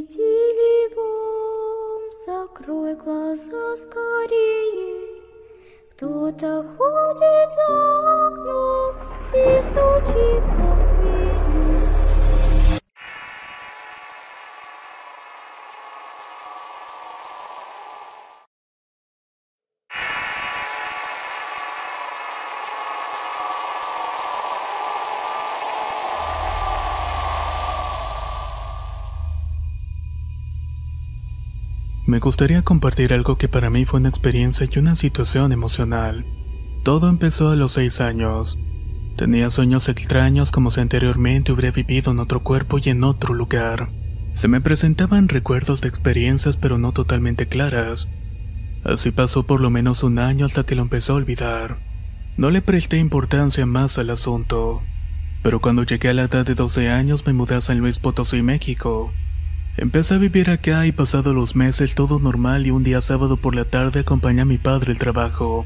Тили-тили бом, закрой глаза скорее. Кто-то ходит за окном и стучится в двери. Me gustaría compartir algo que para mí fue una experiencia y una situación emocional. Todo empezó a los seis años. Tenía sueños extraños como si anteriormente hubiera vivido en otro cuerpo y en otro lugar. Se me presentaban recuerdos de experiencias pero no totalmente claras. Así pasó por lo menos un año hasta que lo empecé a olvidar. No le presté importancia más al asunto. Pero cuando llegué a la edad de 12 años me mudé a San Luis Potosí, México. Empecé a vivir acá y pasado los meses todo normal y un día sábado por la tarde acompañé a mi padre al trabajo.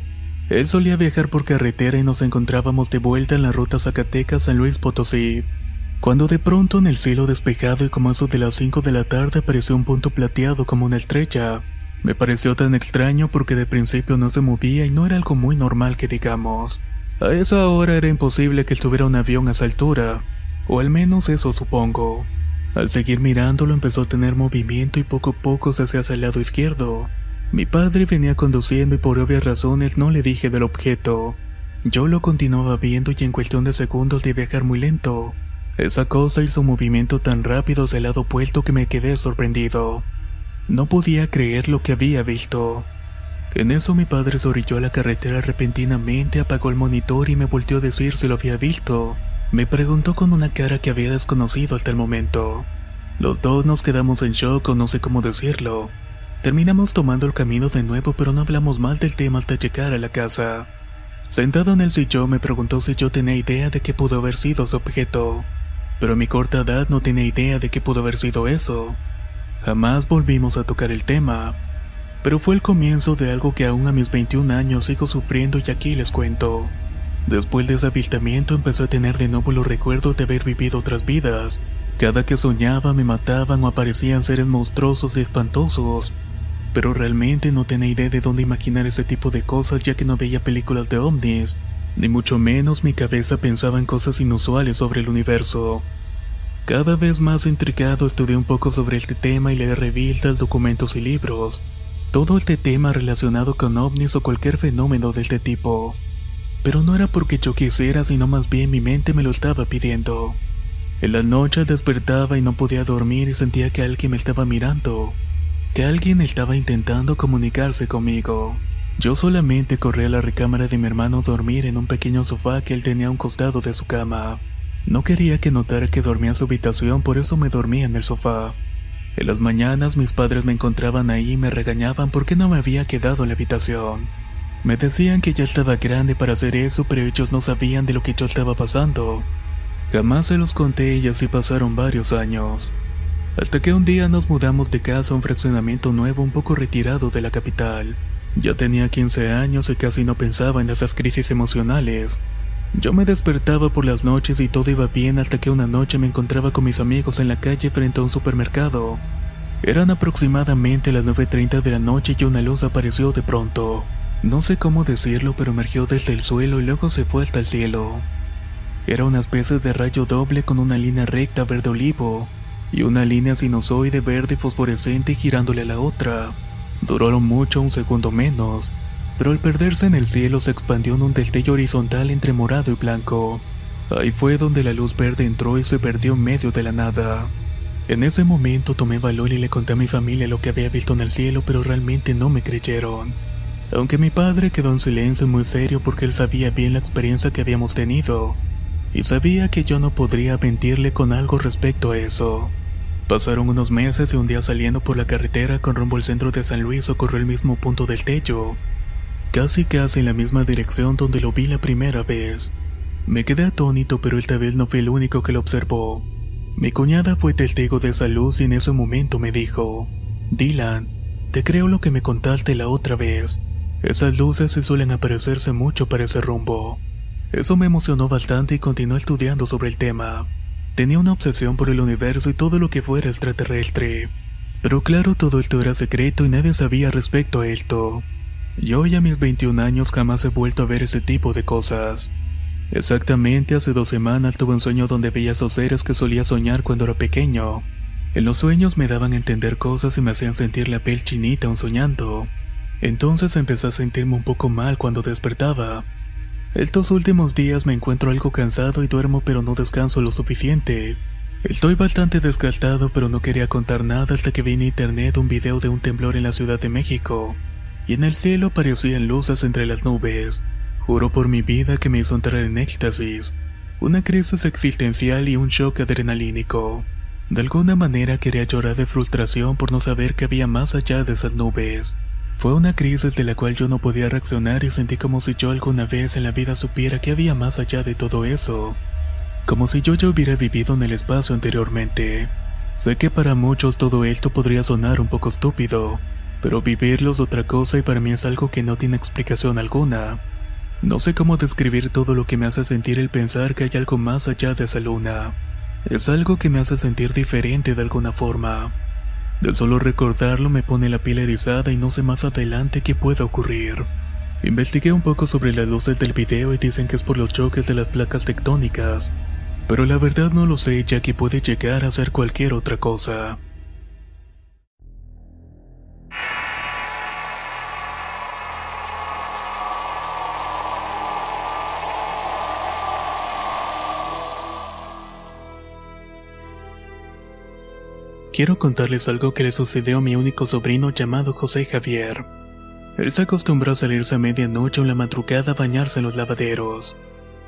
Él solía viajar por carretera y nos encontrábamos de vuelta en la ruta Zacatecas-San Luis Potosí. Cuando de pronto en el cielo despejado y como eso de las 5 de la tarde apareció un punto plateado como una estrella. Me pareció tan extraño porque de principio no se movía y no era algo muy normal que digamos. A esa hora era imposible que estuviera un avión a esa altura, o al menos eso supongo. Al seguir mirándolo empezó a tener movimiento y poco a poco se hacía hacia el lado izquierdo. Mi padre venía conduciendo y por obvias razones no le dije del objeto. Yo lo continuaba viendo y en cuestión de segundos de viajar muy lento. Esa cosa hizo un movimiento tan rápido hacia el lado opuesto que me quedé sorprendido. No podía creer lo que había visto. En eso mi padre se orilló a la carretera repentinamente, apagó el monitor y me volteó a decir si lo había visto. Me preguntó con una cara que había desconocido hasta el momento. Los dos nos quedamos en shock o no sé cómo decirlo. Terminamos tomando el camino de nuevo pero no hablamos mal del tema hasta llegar a la casa. Sentado en el sillón me preguntó si yo tenía idea de qué pudo haber sido su objeto. Pero a mi corta edad no tenía idea de qué pudo haber sido eso. Jamás volvimos a tocar el tema. Pero fue el comienzo de algo que aún a mis 21 años sigo sufriendo y aquí les cuento. Después de ese avistamiento empecé a tener de nuevo los recuerdos de haber vivido otras vidas. Cada que soñaba me mataban o aparecían seres monstruosos y espantosos. Pero realmente no tenía idea de dónde imaginar ese tipo de cosas ya que no veía películas de ovnis. Ni mucho menos mi cabeza pensaba en cosas inusuales sobre el universo. Cada vez más intrigado estudié un poco sobre este tema y leí revistas, documentos y libros. Todo este tema relacionado con ovnis o cualquier fenómeno de este tipo. Pero no era porque yo quisiera, sino más bien mi mente me lo estaba pidiendo. En la noche despertaba y no podía dormir y sentía que alguien me estaba mirando, que alguien estaba intentando comunicarse conmigo. Yo solamente corrí a la recámara de mi hermano a dormir en un pequeño sofá que él tenía a un costado de su cama. No quería que notara que dormía en su habitación, por eso me dormía en el sofá. En las mañanas mis padres me encontraban ahí y me regañaban porque no me había quedado en la habitación. Me decían que ya estaba grande para hacer eso, pero ellos no sabían de lo que yo estaba pasando. Jamás se los conté y así pasaron varios años. Hasta que un día nos mudamos de casa a un fraccionamiento nuevo un poco retirado de la capital. Ya tenía 15 años y casi no pensaba en esas crisis emocionales. Yo me despertaba por las noches y todo iba bien hasta que una noche me encontraba con mis amigos en la calle frente a un supermercado. Eran aproximadamente las 9.30 de la noche y una luz apareció de pronto. No sé cómo decirlo, pero emergió desde el suelo y luego se fue hasta el cielo. Era una especie de rayo doble con una línea recta verde olivo y una línea sinusoide verde fosforescente girándole a la otra. Duró mucho, un segundo menos, pero al perderse en el cielo se expandió en un destello horizontal entre morado y blanco. Ahí fue donde la luz verde entró y se perdió en medio de la nada. En ese momento tomé valor y le conté a mi familia lo que había visto en el cielo, pero realmente no me creyeron. Aunque mi padre quedó en silencio muy serio porque él sabía bien la experiencia que habíamos tenido. y sabía que yo no podría mentirle con algo respecto a eso. Pasaron unos meses y un día saliendo por la carretera con rumbo al centro de San Luis ocurrió el mismo punto del tello, casi casi en la misma dirección donde lo vi la primera vez. Me quedé atónito, pero esta vez no fui el único que lo observó. Mi cuñada fue testigo de esa luz y en ese momento me dijo, Dylan, te creo lo que me contaste la otra vez. Esas luces se suelen aparecerse mucho para ese rumbo. Eso me emocionó bastante y continué estudiando sobre el tema. Tenía una obsesión por el universo y todo lo que fuera extraterrestre. Pero claro, todo esto era secreto y nadie sabía respecto a esto. Yo ya a mis 21 años jamás he vuelto a ver ese tipo de cosas. Exactamente hace dos semanas tuve un sueño donde veía esos seres que solía soñar cuando era pequeño. En los sueños me daban a entender cosas y me hacían sentir la piel chinita aún soñando. Entonces empecé a sentirme un poco mal cuando despertaba. Estos últimos días me encuentro algo cansado y duermo pero no descanso lo suficiente. Estoy bastante desgastado pero no quería contar nada hasta que vi en internet un video de un temblor en la Ciudad de México. Y en el cielo aparecían luces entre las nubes. Juro por mi vida que me hizo entrar en éxtasis, una crisis existencial y un shock adrenalínico. De alguna manera quería llorar de frustración por no saber que había más allá de esas nubes. Fue una crisis de la cual yo no podía reaccionar y sentí como si yo alguna vez en la vida supiera que había más allá de todo eso. Como si yo ya hubiera vivido en el espacio anteriormente. Sé que para muchos todo esto podría sonar un poco estúpido, pero vivirlo es otra cosa y para mí es algo que no tiene explicación alguna. No sé cómo describir todo lo que me hace sentir el pensar que hay algo más allá de esa luna. Es algo que me hace sentir diferente de alguna forma. De solo recordarlo me pone la piel erizada y no sé más adelante qué pueda ocurrir. Investigué un poco sobre las luces del video y dicen que es por los choques de las placas tectónicas, pero la verdad no lo sé ya que puede llegar a ser cualquier otra cosa. Quiero contarles algo que le sucedió a mi único sobrino llamado José Javier. Él se acostumbró a salirse a medianoche o en la madrugada a bañarse en los lavaderos.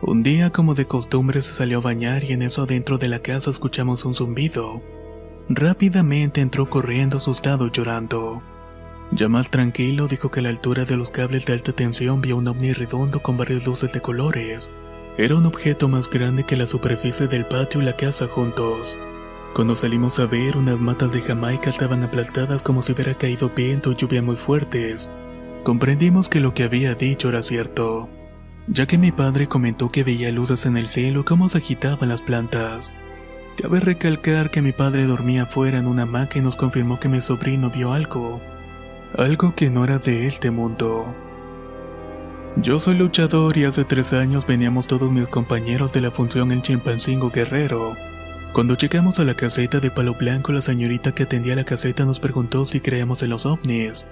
Un día, como de costumbre, se salió a bañar y en eso adentro de la casa escuchamos un zumbido. Rápidamente entró corriendo asustado llorando. Ya más tranquilo dijo que a la altura de los cables de alta tensión vio un ovni redondo con varias luces de colores. Era un objeto más grande que la superficie del patio y la casa juntos. Cuando salimos a ver, unas matas de Jamaica estaban aplastadas como si hubiera caído viento y lluvia muy fuertes. Comprendimos que lo que había dicho era cierto, ya que mi padre comentó que veía luces en el cielo como se agitaban las plantas. Cabe recalcar que mi padre dormía afuera en una hamaca y nos confirmó que mi sobrino vio algo, algo que no era de este mundo. Yo soy luchador y hace tres años veníamos todos mis compañeros de la función en Chimpancingo Guerrero. Cuando llegamos a la caseta de Palo Blanco, la señorita que atendía la caseta nos preguntó si creíamos en los ovnis.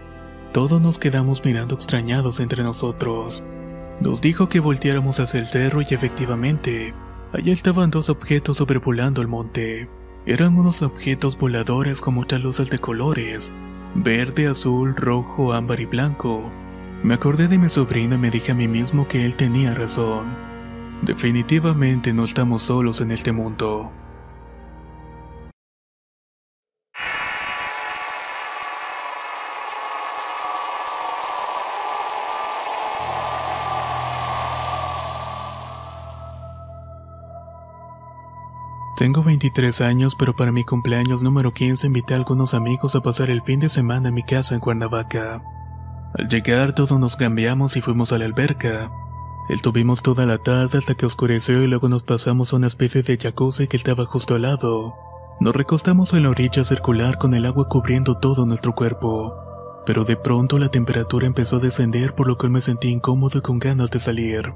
Todos nos quedamos mirando extrañados entre nosotros. Nos dijo que volteáramos hacia el cerro y efectivamente, allá estaban dos objetos sobrevolando el monte. Eran unos objetos voladores con muchas luces de colores, verde, azul, rojo, ámbar y blanco. Me acordé de mi sobrino y me dije a mí mismo que él tenía razón. Definitivamente no estamos solos en este mundo. Tengo 23 años, pero para mi cumpleaños número 15 invité a algunos amigos a pasar el fin de semana en mi casa en Cuernavaca. Al llegar todos nos cambiamos y fuimos a la alberca. Estuvimos toda la tarde hasta que oscureció y luego nos pasamos a una especie de jacuzzi que estaba justo al lado. Nos recostamos en la orilla circular con el agua cubriendo todo nuestro cuerpo. Pero de pronto la temperatura empezó a descender por lo que me sentí incómodo y con ganas de salir.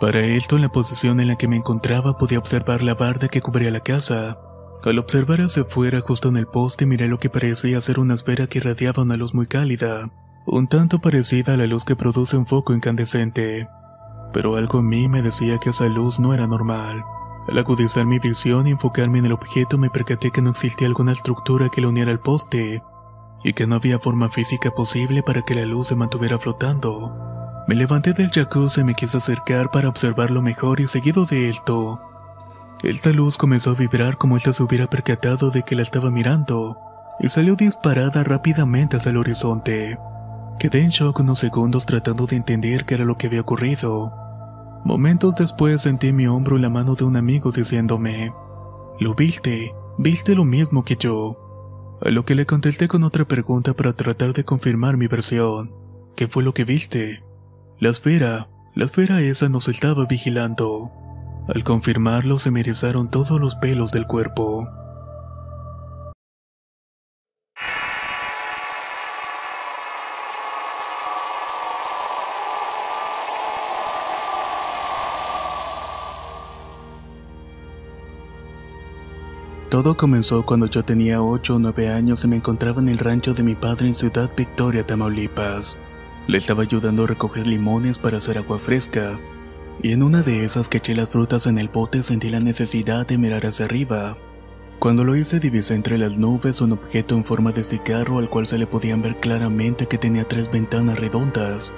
Para esto, en la posición en la que me encontraba podía observar la barda que cubría la casa. Al observar hacia afuera, justo en el poste, miré lo que parecía ser una esfera que irradiaba una luz muy cálida, un tanto parecida a la luz que produce un foco incandescente. Pero algo en mí me decía que esa luz no era normal. Al agudizar mi visión y enfocarme en el objeto, me percaté que no existía alguna estructura que lo uniera al poste, y que no había forma física posible para que la luz se mantuviera flotando. Me levanté del jacuzzi y me quise acercar para observarlo mejor y seguido de esto, Esta luz comenzó a vibrar como ella se hubiera percatado de que la estaba mirando y salió disparada rápidamente hacia el horizonte. Quedé en shock unos segundos tratando de entender qué era lo que había ocurrido. Momentos después sentí en mi hombro la mano de un amigo diciéndome, ¿Lo viste? ¿Viste lo mismo que yo? A lo que le contesté con otra pregunta para tratar de confirmar mi versión. ¿Qué fue lo que viste? La esfera, la esfera esa nos estaba vigilando. Al confirmarlo se me erizaron todos los pelos del cuerpo. Todo comenzó cuando yo tenía 8 o 9 años y me encontraba en el rancho de mi padre en Ciudad Victoria, Tamaulipas. Le estaba ayudando a recoger limones para hacer agua fresca, y en una de esas que eché las frutas en el bote sentí la necesidad de mirar hacia arriba. Cuando lo hice divisé entre las nubes un objeto en forma de cigarro al cual se le podían ver claramente que tenía tres ventanas redondas.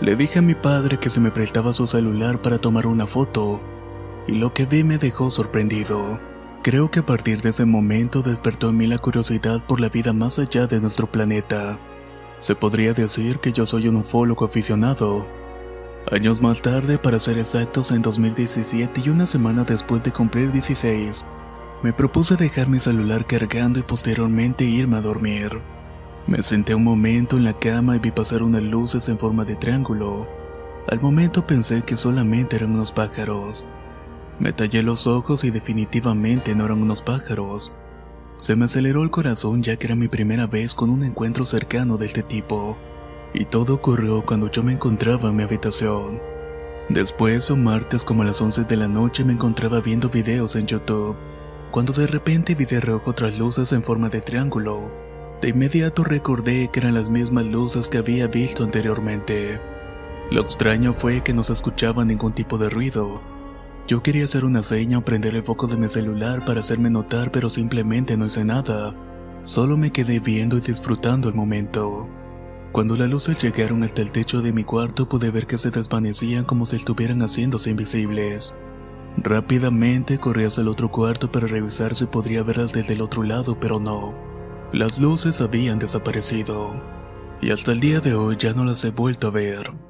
Le dije a mi padre que se me prestaba su celular para tomar una foto, y lo que vi me dejó sorprendido. Creo que a partir de ese momento despertó en mí la curiosidad por la vida más allá de nuestro planeta. Se podría decir que yo soy un ufólogo aficionado. Años más tarde, para ser exactos en 2017 y una semana después de cumplir 16, me propuse dejar mi celular cargando y posteriormente irme a dormir. Me senté un momento en la cama y vi pasar unas luces en forma de triángulo. Al momento pensé que solamente eran unos pájaros. Me tallé los ojos y definitivamente no eran unos pájaros. Se me aceleró el corazón ya que era mi primera vez con un encuentro cercano de este tipo. Y todo ocurrió cuando yo me encontraba en mi habitación. Después, un martes como a las 11 de la noche me encontraba viendo videos en YouTube, cuando de repente vi de rojo otras luces en forma de triángulo. De inmediato recordé que eran las mismas luces que había visto anteriormente. Lo extraño fue que no se escuchaba ningún tipo de ruido, yo quería hacer una seña o prender el foco de mi celular para hacerme notar, pero simplemente no hice nada. Solo me quedé viendo y disfrutando el momento. Cuando las luces llegaron hasta el techo de mi cuarto pude ver que se desvanecían como si estuvieran haciéndose invisibles. Rápidamente corrí hacia el otro cuarto para revisar si podría verlas desde el otro lado, pero no. Las luces habían desaparecido. Y hasta el día de hoy ya no las he vuelto a ver.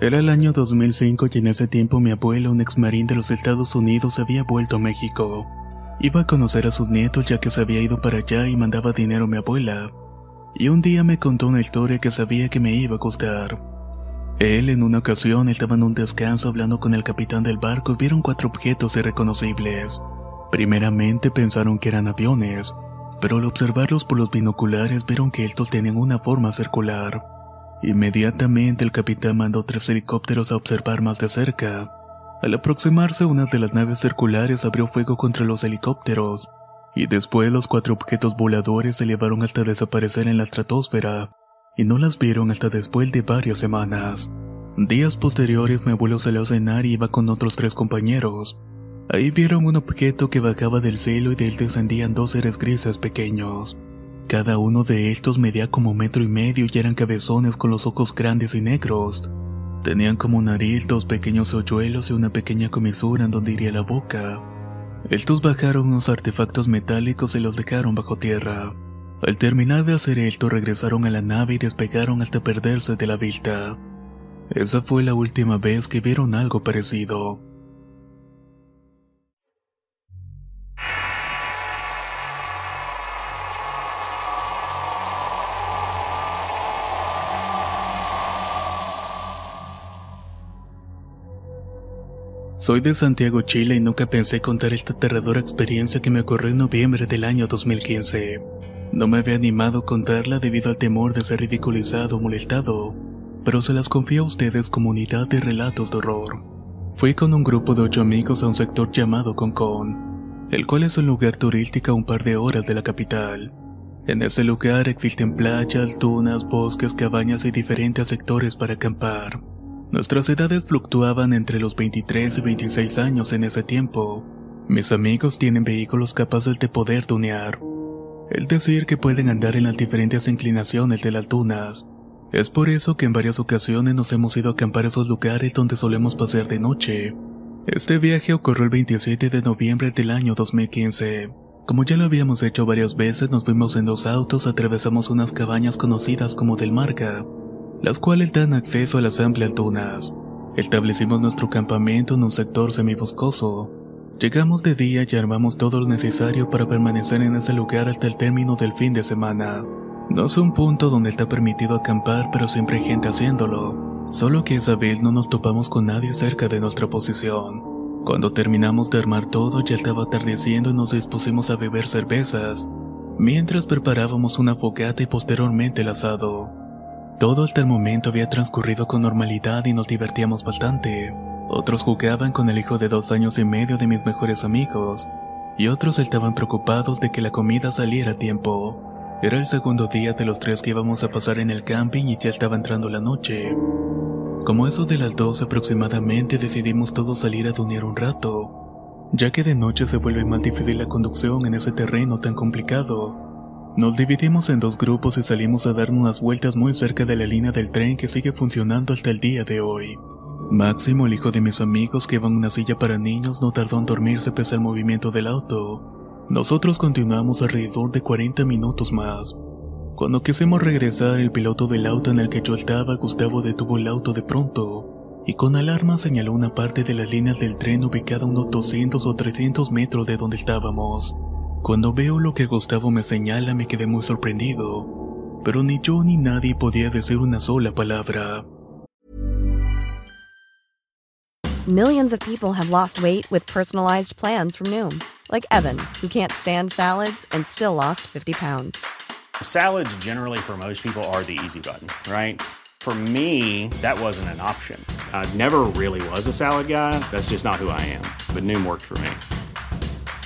Era el año 2005 y en ese tiempo mi abuelo, un ex marín de los Estados Unidos, había vuelto a México. Iba a conocer a sus nietos ya que se había ido para allá y mandaba dinero a mi abuela. Y un día me contó una historia que sabía que me iba a gustar. Él en una ocasión estaba en un descanso hablando con el capitán del barco y vieron cuatro objetos irreconocibles. Primeramente pensaron que eran aviones, pero al observarlos por los binoculares vieron que estos tenían una forma circular. Inmediatamente el capitán mandó tres helicópteros a observar más de cerca. Al aproximarse una de las naves circulares abrió fuego contra los helicópteros, y después los cuatro objetos voladores se elevaron hasta desaparecer en la estratosfera, y no las vieron hasta después de varias semanas. Días posteriores mi abuelo salió a cenar y iba con otros tres compañeros. Ahí vieron un objeto que bajaba del cielo y de él descendían dos seres grises pequeños. Cada uno de estos medía como metro y medio y eran cabezones con los ojos grandes y negros. Tenían como nariz dos pequeños hoyuelos y una pequeña comisura en donde iría la boca. Estos bajaron unos artefactos metálicos y los dejaron bajo tierra. Al terminar de hacer esto regresaron a la nave y despegaron hasta perderse de la vista. Esa fue la última vez que vieron algo parecido. Soy de Santiago, Chile y nunca pensé contar esta aterradora experiencia que me ocurrió en noviembre del año 2015. No me había animado a contarla debido al temor de ser ridiculizado o molestado, pero se las confío a ustedes como unidad de relatos de horror. Fui con un grupo de ocho amigos a un sector llamado Concón, el cual es un lugar turístico a un par de horas de la capital. En ese lugar existen playas, dunas, bosques, cabañas y diferentes sectores para acampar. Nuestras edades fluctuaban entre los 23 y 26 años en ese tiempo. Mis amigos tienen vehículos capaces de poder tunear. Es decir, que pueden andar en las diferentes inclinaciones de las dunas. Es por eso que en varias ocasiones nos hemos ido a acampar a esos lugares donde solemos pasear de noche. Este viaje ocurrió el 27 de noviembre del año 2015. Como ya lo habíamos hecho varias veces, nos fuimos en dos autos, atravesamos unas cabañas conocidas como del Marca, las cuales dan acceso a las amplias dunas. Establecimos nuestro campamento en un sector semiboscoso. Llegamos de día y armamos todo lo necesario para permanecer en ese lugar hasta el término del fin de semana. No es un punto donde está permitido acampar, pero siempre hay gente haciéndolo. Solo que esa vez no nos topamos con nadie cerca de nuestra posición. Cuando terminamos de armar todo ya estaba atardeciendo y nos dispusimos a beber cervezas, mientras preparábamos una fogata y posteriormente el asado. Todo hasta el momento había transcurrido con normalidad y nos divertíamos bastante. Otros jugaban con el hijo de dos años y medio de mis mejores amigos, y otros estaban preocupados de que la comida saliera a tiempo. Era el segundo día de los tres que íbamos a pasar en el camping y ya estaba entrando la noche. Como eso de las dos aproximadamente decidimos todos salir a tunear un rato, ya que de noche se vuelve más difícil la conducción en ese terreno tan complicado. Nos dividimos en dos grupos y salimos a dar unas vueltas muy cerca de la línea del tren que sigue funcionando hasta el día de hoy. Máximo, el hijo de mis amigos que va en una silla para niños, no tardó en dormirse pese al movimiento del auto. Nosotros continuamos alrededor de 40 minutos más. Cuando quisimos regresar, el piloto del auto en el que yo estaba, Gustavo, detuvo el auto de pronto y con alarma señaló una parte de las líneas del tren ubicada a unos 200 o 300 metros de donde estábamos. Cuando veo lo que Gustavo me señala me quedé muy sorprendido, pero ni yo ni nadie podía decir una sola palabra. Millions of people have lost weight with personalized plans from Noom, like Evan, who can't stand salads and still lost 50 pounds. Salads, generally, for most people, are the easy button, right? For me, that wasn't an option. I never really was a salad guy. That's just not who I am. But Noom worked for me.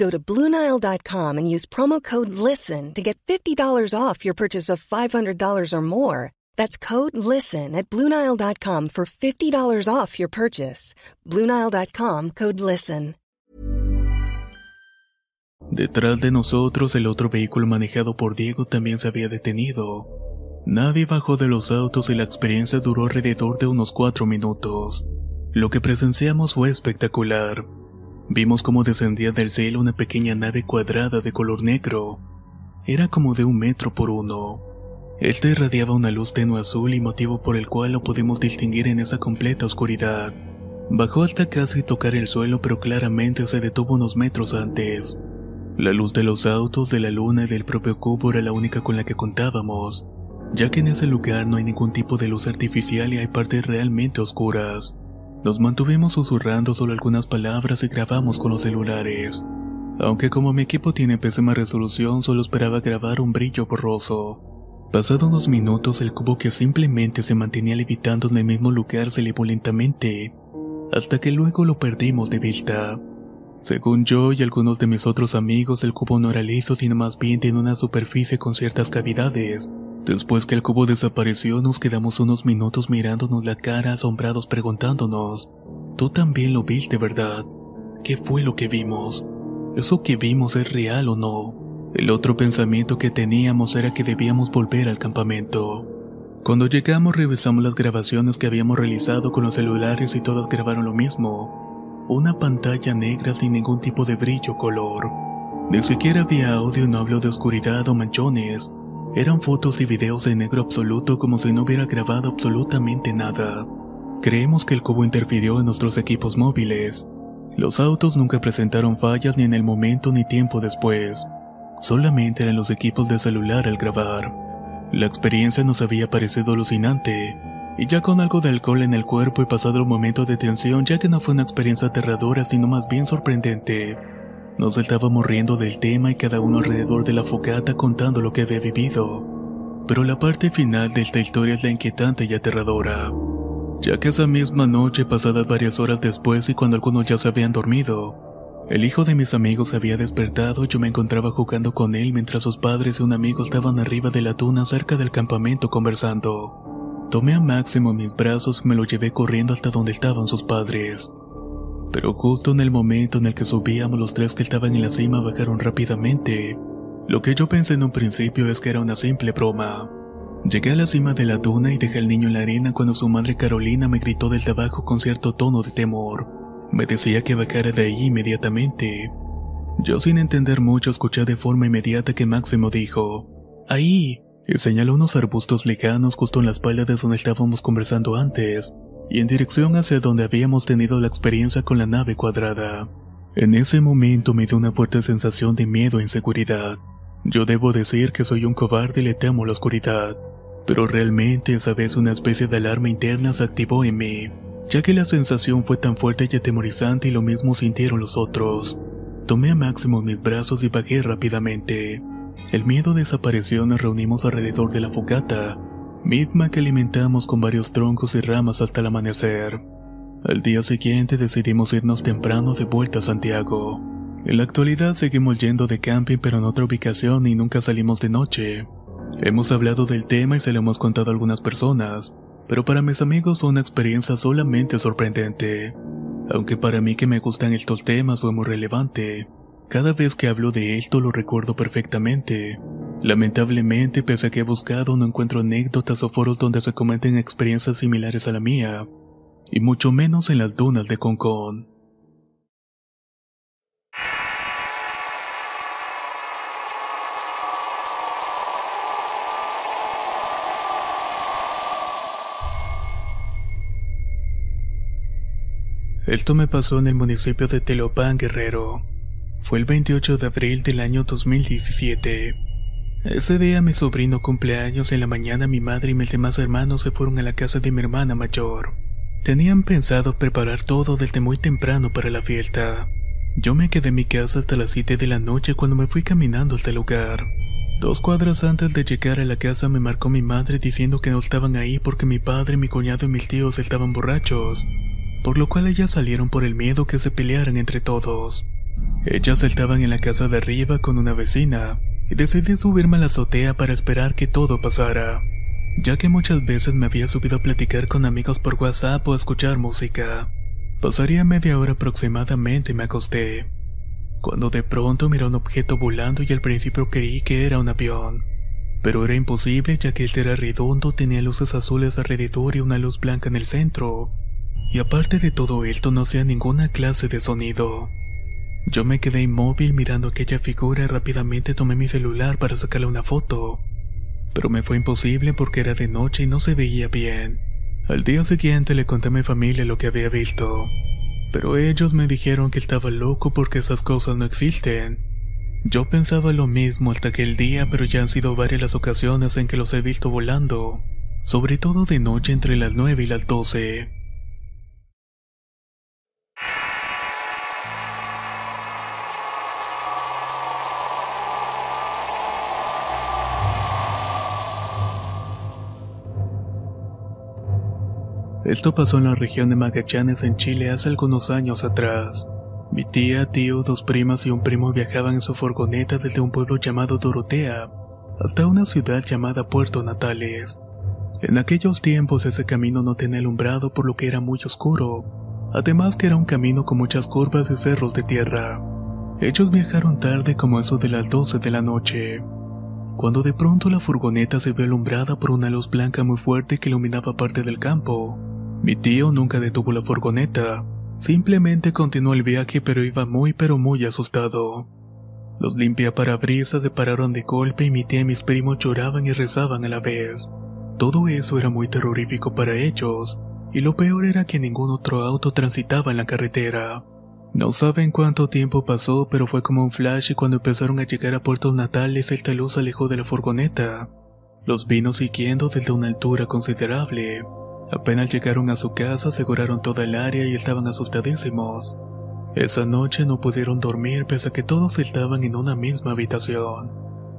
Go to Bluenile.com and use promo code LISTEN to get $50 off your purchase of $500 or more. That's code LISTEN at Bluenile.com for $50 off your purchase. Bluenile.com code LISTEN. Detrás de nosotros, el otro vehículo manejado por Diego también se había detenido. Nadie bajó de los autos y la experiencia duró alrededor de unos cuatro minutos. Lo que presenciamos fue espectacular. Vimos cómo descendía del cielo una pequeña nave cuadrada de color negro. Era como de un metro por uno. Este irradiaba una luz tenue azul y motivo por el cual lo pudimos distinguir en esa completa oscuridad. Bajó hasta casi tocar el suelo pero claramente se detuvo unos metros antes. La luz de los autos, de la luna y del propio cubo era la única con la que contábamos, ya que en ese lugar no hay ningún tipo de luz artificial y hay partes realmente oscuras. Nos mantuvimos susurrando solo algunas palabras y grabamos con los celulares. Aunque como mi equipo tiene pésima resolución, solo esperaba grabar un brillo borroso. Pasado unos minutos, el cubo que simplemente se mantenía levitando en el mismo lugar se elevó lentamente, hasta que luego lo perdimos de vista. Según yo y algunos de mis otros amigos, el cubo no era liso, sino más bien tiene una superficie con ciertas cavidades. Después que el cubo desapareció, nos quedamos unos minutos mirándonos la cara, asombrados preguntándonos, Tú también lo viste, ¿verdad? ¿Qué fue lo que vimos? ¿Eso que vimos es real o no? El otro pensamiento que teníamos era que debíamos volver al campamento. Cuando llegamos revisamos las grabaciones que habíamos realizado con los celulares y todas grabaron lo mismo una pantalla negra sin ningún tipo de brillo o color. Ni siquiera había audio, no hablo de oscuridad o manchones. Eran fotos y videos en negro absoluto como si no hubiera grabado absolutamente nada. Creemos que el cubo interfirió en nuestros equipos móviles. Los autos nunca presentaron fallas ni en el momento ni tiempo después. Solamente eran los equipos de celular al grabar. La experiencia nos había parecido alucinante, y ya con algo de alcohol en el cuerpo y pasado el momento de tensión, ya que no fue una experiencia aterradora, sino más bien sorprendente. Nos estábamos riendo del tema y cada uno alrededor de la fogata contando lo que había vivido. Pero la parte final de esta historia es la inquietante y aterradora, ya que esa misma noche, pasadas varias horas después y cuando algunos ya se habían dormido, el hijo de mis amigos había despertado y yo me encontraba jugando con él mientras sus padres y un amigo estaban arriba de la tuna cerca del campamento conversando. Tomé a Máximo en mis brazos y me lo llevé corriendo hasta donde estaban sus padres. Pero justo en el momento en el que subíamos los tres que estaban en la cima bajaron rápidamente. Lo que yo pensé en un principio es que era una simple broma. Llegué a la cima de la duna y dejé al niño en la arena cuando su madre Carolina me gritó desde abajo con cierto tono de temor. Me decía que bajara de ahí inmediatamente. Yo sin entender mucho escuché de forma inmediata que Máximo dijo, ¡Ahí! y señaló unos arbustos lejanos justo en la espalda de donde estábamos conversando antes y en dirección hacia donde habíamos tenido la experiencia con la nave cuadrada. En ese momento me dio una fuerte sensación de miedo e inseguridad. Yo debo decir que soy un cobarde y le temo la oscuridad, pero realmente esa vez una especie de alarma interna se activó en mí, ya que la sensación fue tan fuerte y atemorizante y lo mismo sintieron los otros. Tomé a Máximo mis brazos y bajé rápidamente. El miedo desapareció nos reunimos alrededor de la fogata, misma que alimentamos con varios troncos y ramas hasta el amanecer. Al día siguiente decidimos irnos temprano de vuelta a Santiago. En la actualidad seguimos yendo de camping pero en otra ubicación y nunca salimos de noche. Hemos hablado del tema y se lo hemos contado a algunas personas, pero para mis amigos fue una experiencia solamente sorprendente. Aunque para mí que me gustan estos temas fue muy relevante. Cada vez que hablo de esto lo recuerdo perfectamente. Lamentablemente, pese a que he buscado, no encuentro anécdotas o foros donde se comenten experiencias similares a la mía, y mucho menos en las dunas de Concón. Esto me pasó en el municipio de Telopán, Guerrero. Fue el 28 de abril del año 2017. Ese día mi sobrino cumpleaños en la mañana mi madre y mis demás hermanos se fueron a la casa de mi hermana mayor. Tenían pensado preparar todo desde muy temprano para la fiesta. Yo me quedé en mi casa hasta las 7 de la noche cuando me fui caminando hasta el lugar. Dos cuadras antes de llegar a la casa me marcó mi madre diciendo que no estaban ahí porque mi padre, mi cuñado y mis tíos estaban borrachos, por lo cual ellas salieron por el miedo que se pelearan entre todos. Ellas estaban en la casa de arriba con una vecina, decidí subirme a la azotea para esperar que todo pasara, ya que muchas veces me había subido a platicar con amigos por WhatsApp o a escuchar música. Pasaría media hora aproximadamente y me acosté, cuando de pronto miré un objeto volando y al principio creí que era un avión. Pero era imposible ya que este era redondo, tenía luces azules alrededor y una luz blanca en el centro. Y aparte de todo esto no hacía ninguna clase de sonido. Yo me quedé inmóvil mirando aquella figura y rápidamente tomé mi celular para sacarle una foto. Pero me fue imposible porque era de noche y no se veía bien. Al día siguiente le conté a mi familia lo que había visto. Pero ellos me dijeron que estaba loco porque esas cosas no existen. Yo pensaba lo mismo hasta aquel día, pero ya han sido varias las ocasiones en que los he visto volando, sobre todo de noche entre las 9 y las 12. Esto pasó en la región de Magallanes en Chile hace algunos años atrás. Mi tía, tío, dos primas y un primo viajaban en su furgoneta desde un pueblo llamado Dorotea hasta una ciudad llamada Puerto Natales. En aquellos tiempos ese camino no tenía alumbrado por lo que era muy oscuro, además que era un camino con muchas curvas y cerros de tierra. Ellos viajaron tarde como eso de las 12 de la noche, cuando de pronto la furgoneta se vio alumbrada por una luz blanca muy fuerte que iluminaba parte del campo. Mi tío nunca detuvo la furgoneta, simplemente continuó el viaje pero iba muy pero muy asustado. Los limpiaparabrisas se pararon de golpe y mi tía y mis primos lloraban y rezaban a la vez. Todo eso era muy terrorífico para ellos, y lo peor era que ningún otro auto transitaba en la carretera. No saben cuánto tiempo pasó, pero fue como un flash y cuando empezaron a llegar a puertos natales esta luz alejó de la furgoneta. Los vino siguiendo desde una altura considerable. Apenas llegaron a su casa aseguraron toda el área y estaban asustadísimos. Esa noche no pudieron dormir pese a que todos estaban en una misma habitación.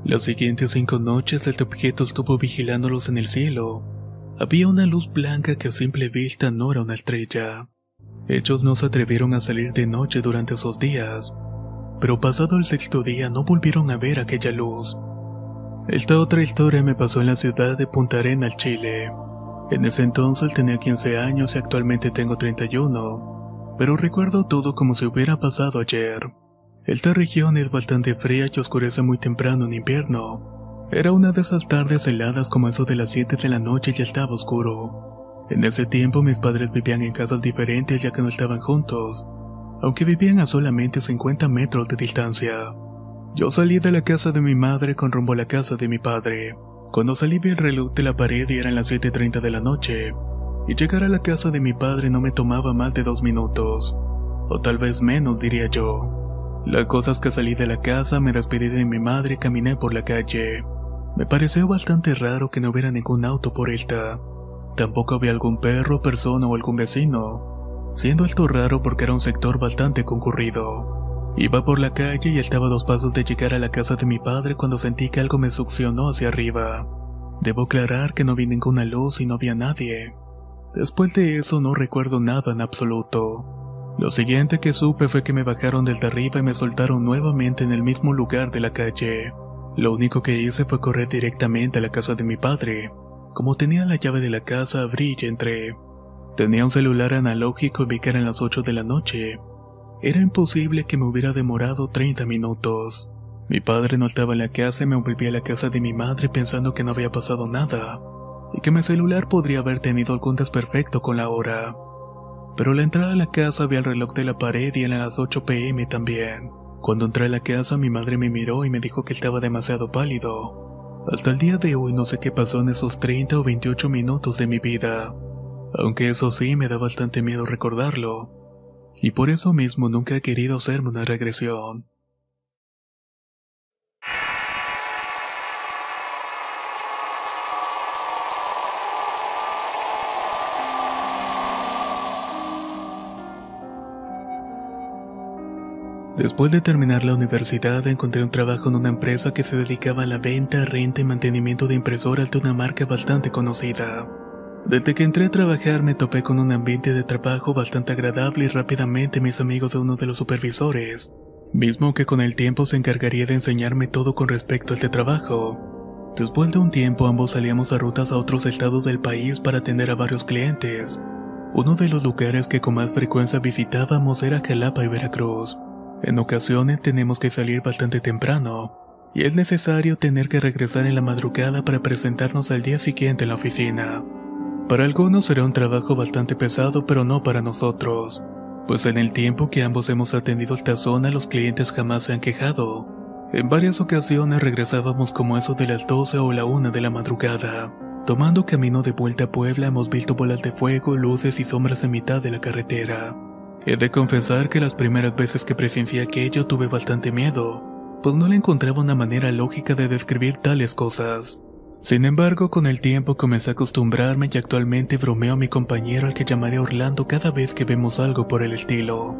Las siguientes cinco noches este objeto estuvo vigilándolos en el cielo. Había una luz blanca que a simple vista no era una estrella. Ellos no se atrevieron a salir de noche durante esos días, pero pasado el sexto día no volvieron a ver aquella luz. Esta otra historia me pasó en la ciudad de Punta Arenas, Chile. En ese entonces tenía 15 años y actualmente tengo 31, pero recuerdo todo como si hubiera pasado ayer. Esta región es bastante fría y oscurece muy temprano en invierno. Era una de esas tardes heladas como eso de las 7 de la noche y estaba oscuro. En ese tiempo mis padres vivían en casas diferentes ya que no estaban juntos, aunque vivían a solamente 50 metros de distancia. Yo salí de la casa de mi madre con rumbo a la casa de mi padre. Cuando salí vi el reloj de la pared y eran las 7.30 de la noche, y llegar a la casa de mi padre no me tomaba más de dos minutos, o tal vez menos diría yo. La cosa es que salí de la casa, me despedí de mi madre y caminé por la calle. Me pareció bastante raro que no hubiera ningún auto por esta. Tampoco había algún perro, persona o algún vecino, siendo esto raro porque era un sector bastante concurrido. Iba por la calle y estaba a dos pasos de llegar a la casa de mi padre cuando sentí que algo me succionó hacia arriba. Debo aclarar que no vi ninguna luz y no había nadie. Después de eso no recuerdo nada en absoluto. Lo siguiente que supe fue que me bajaron del de arriba y me soltaron nuevamente en el mismo lugar de la calle. Lo único que hice fue correr directamente a la casa de mi padre. Como tenía la llave de la casa, abrí y entré. Tenía un celular analógico y vi que eran las 8 de la noche. Era imposible que me hubiera demorado 30 minutos. Mi padre no estaba en la casa y me volví a la casa de mi madre pensando que no había pasado nada, y que mi celular podría haber tenido algún desperfecto con la hora pero la entrada a la casa vi el reloj de la pared y eran las 8 pm también. Cuando entré a la casa mi madre me miró y me dijo que estaba demasiado pálido. Hasta el día de hoy no sé qué pasó en esos 30 o 28 minutos de mi vida, aunque eso sí me da bastante miedo recordarlo, y por eso mismo nunca he querido hacerme una regresión. Después de terminar la universidad encontré un trabajo en una empresa que se dedicaba a la venta, renta y mantenimiento de impresoras de una marca bastante conocida. Desde que entré a trabajar me topé con un ambiente de trabajo bastante agradable y rápidamente mis amigos de uno de los supervisores, mismo que con el tiempo se encargaría de enseñarme todo con respecto a este trabajo. Después de un tiempo ambos salíamos a rutas a otros estados del país para atender a varios clientes. Uno de los lugares que con más frecuencia visitábamos era Jalapa y Veracruz. En ocasiones tenemos que salir bastante temprano, y es necesario tener que regresar en la madrugada para presentarnos al día siguiente en la oficina. Para algunos será un trabajo bastante pesado, pero no para nosotros, pues en el tiempo que ambos hemos atendido esta zona los clientes jamás se han quejado. En varias ocasiones regresábamos como eso de las 12 o la 1 de la madrugada. Tomando camino de vuelta a Puebla hemos visto bolas de fuego, luces y sombras en mitad de la carretera. He de confesar que las primeras veces que presencié aquello tuve bastante miedo, pues no le encontraba una manera lógica de describir tales cosas. Sin embargo, con el tiempo comencé a acostumbrarme y actualmente bromeo a mi compañero al que llamaré Orlando cada vez que vemos algo por el estilo.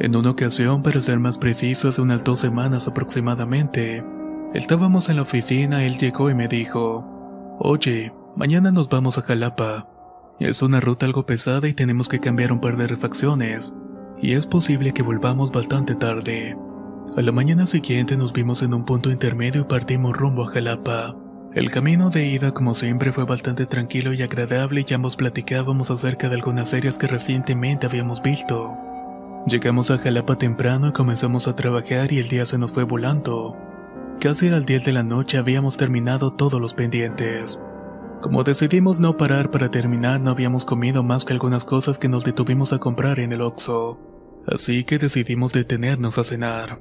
En una ocasión, para ser más preciso, hace unas dos semanas aproximadamente, estábamos en la oficina, él llegó y me dijo, Oye, mañana nos vamos a Jalapa. Es una ruta algo pesada y tenemos que cambiar un par de refacciones, y es posible que volvamos bastante tarde. A la mañana siguiente nos vimos en un punto intermedio y partimos rumbo a Jalapa. El camino de ida como siempre fue bastante tranquilo y agradable y ambos platicábamos acerca de algunas series que recientemente habíamos visto. Llegamos a Jalapa temprano y comenzamos a trabajar y el día se nos fue volando. Casi al 10 de la noche habíamos terminado todos los pendientes. Como decidimos no parar para terminar, no habíamos comido más que algunas cosas que nos detuvimos a comprar en el Oxxo. Así que decidimos detenernos a cenar.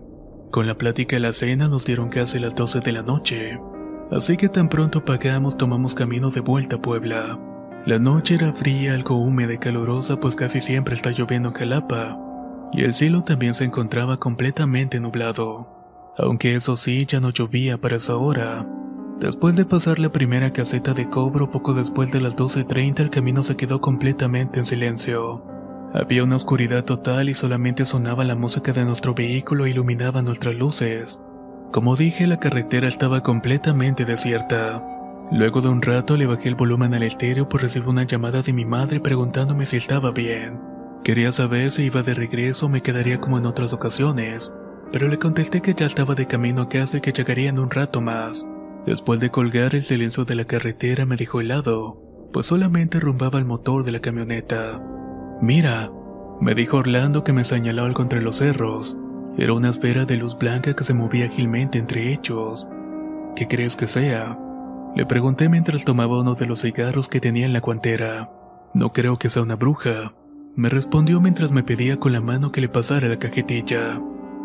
Con la plática de la cena nos dieron casi las 12 de la noche. Así que tan pronto pagamos tomamos camino de vuelta a Puebla. La noche era fría, algo húmeda y calurosa pues casi siempre está lloviendo en Jalapa. Y el cielo también se encontraba completamente nublado. Aunque eso sí, ya no llovía para esa hora. Después de pasar la primera caseta de cobro poco después de las 12.30 el camino se quedó completamente en silencio. Había una oscuridad total y solamente sonaba la música de nuestro vehículo e iluminaba nuestras luces. Como dije, la carretera estaba completamente desierta. Luego de un rato le bajé el volumen al estéreo por recibir una llamada de mi madre preguntándome si estaba bien. Quería saber si iba de regreso o me quedaría como en otras ocasiones, pero le contesté que ya estaba de camino a casa y que llegaría en un rato más. Después de colgar el silencio de la carretera me dejó helado, pues solamente rumbaba el motor de la camioneta. Mira, me dijo Orlando que me señaló algo entre los cerros. Era una esfera de luz blanca que se movía ágilmente entre ellos. ¿Qué crees que sea? Le pregunté mientras tomaba uno de los cigarros que tenía en la guantera. No creo que sea una bruja. Me respondió mientras me pedía con la mano que le pasara la cajetilla.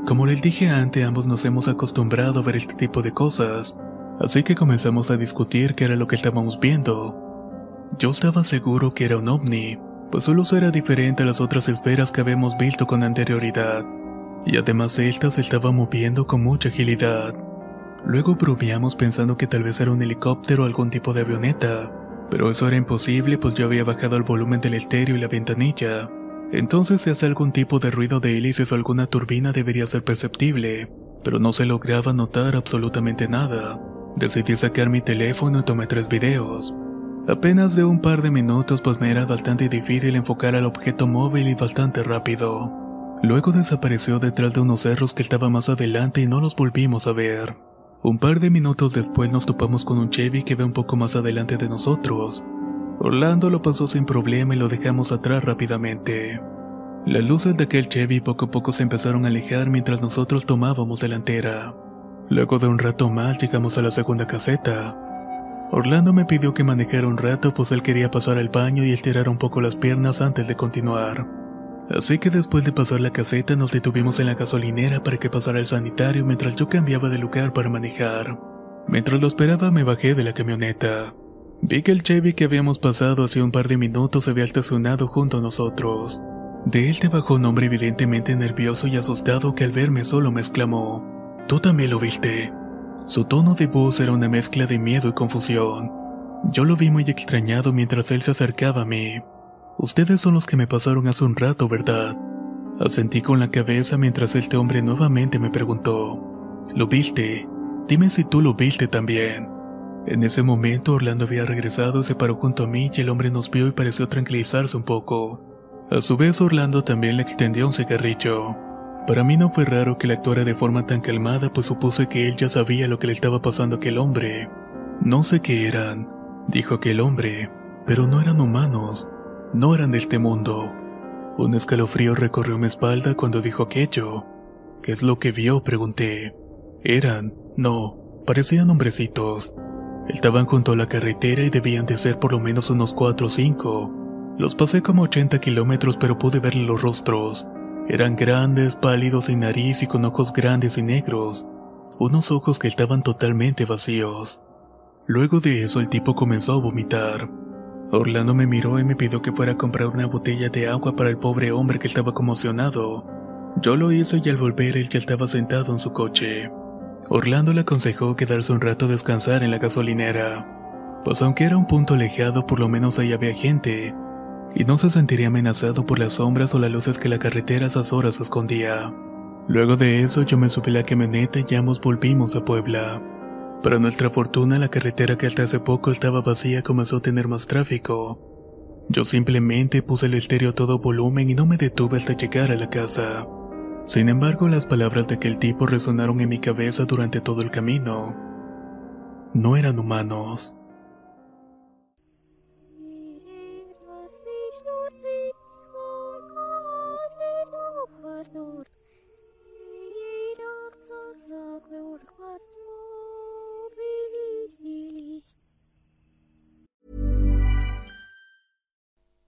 Como les dije antes, ambos nos hemos acostumbrado a ver este tipo de cosas, así que comenzamos a discutir qué era lo que estábamos viendo. Yo estaba seguro que era un ovni, pues luz era diferente a las otras esferas que habíamos visto con anterioridad, y además esta se estaba moviendo con mucha agilidad. Luego bromeamos pensando que tal vez era un helicóptero o algún tipo de avioneta, pero eso era imposible pues yo había bajado el volumen del estéreo y la ventanilla. Entonces si hace algún tipo de ruido de hélices o alguna turbina debería ser perceptible, pero no se lograba notar absolutamente nada. Decidí sacar mi teléfono y tomé tres videos. Apenas de un par de minutos pues me era bastante difícil enfocar al objeto móvil y bastante rápido. Luego desapareció detrás de unos cerros que estaban más adelante y no los volvimos a ver. Un par de minutos después nos topamos con un Chevy que ve un poco más adelante de nosotros. Orlando lo pasó sin problema y lo dejamos atrás rápidamente. Las luces de aquel Chevy poco a poco se empezaron a alejar mientras nosotros tomábamos delantera. Luego de un rato más llegamos a la segunda caseta. Orlando me pidió que manejara un rato pues él quería pasar al baño y estirar un poco las piernas antes de continuar. Así que después de pasar la caseta nos detuvimos en la gasolinera para que pasara el sanitario mientras yo cambiaba de lugar para manejar. Mientras lo esperaba me bajé de la camioneta. Vi que el Chevy que habíamos pasado hace un par de minutos había estacionado junto a nosotros. De él te bajó un hombre evidentemente nervioso y asustado que al verme solo me exclamó, Tú también lo viste. Su tono de voz era una mezcla de miedo y confusión. Yo lo vi muy extrañado mientras él se acercaba a mí. Ustedes son los que me pasaron hace un rato, ¿verdad? Asentí con la cabeza mientras este hombre nuevamente me preguntó, ¿Lo viste? Dime si tú lo viste también. En ese momento Orlando había regresado, se paró junto a mí y el hombre nos vio y pareció tranquilizarse un poco. A su vez Orlando también le extendió un cigarrillo. Para mí no fue raro que le actuara de forma tan calmada, pues supuse que él ya sabía lo que le estaba pasando a aquel hombre. No sé qué eran, dijo aquel hombre, pero no eran humanos, no eran de este mundo. Un escalofrío recorrió mi espalda cuando dijo aquello. ¿Qué es lo que vio? pregunté. Eran, no, parecían hombrecitos. Estaban junto a la carretera y debían de ser por lo menos unos cuatro o cinco. Los pasé como 80 kilómetros pero pude verle los rostros. Eran grandes, pálidos sin nariz y con ojos grandes y negros, unos ojos que estaban totalmente vacíos. Luego de eso el tipo comenzó a vomitar. Orlando me miró y me pidió que fuera a comprar una botella de agua para el pobre hombre que estaba conmocionado. Yo lo hice y al volver él ya estaba sentado en su coche. Orlando le aconsejó quedarse un rato a descansar en la gasolinera, pues aunque era un punto alejado por lo menos ahí había gente, y no se sentiría amenazado por las sombras o las luces que la carretera a esas horas escondía. Luego de eso yo me subí a la camioneta y ambos volvimos a Puebla. Para nuestra fortuna la carretera que hasta hace poco estaba vacía comenzó a tener más tráfico. Yo simplemente puse el estéreo a todo volumen y no me detuve hasta llegar a la casa. Sin embargo, las palabras de aquel tipo resonaron en mi cabeza durante todo el camino. No eran humanos.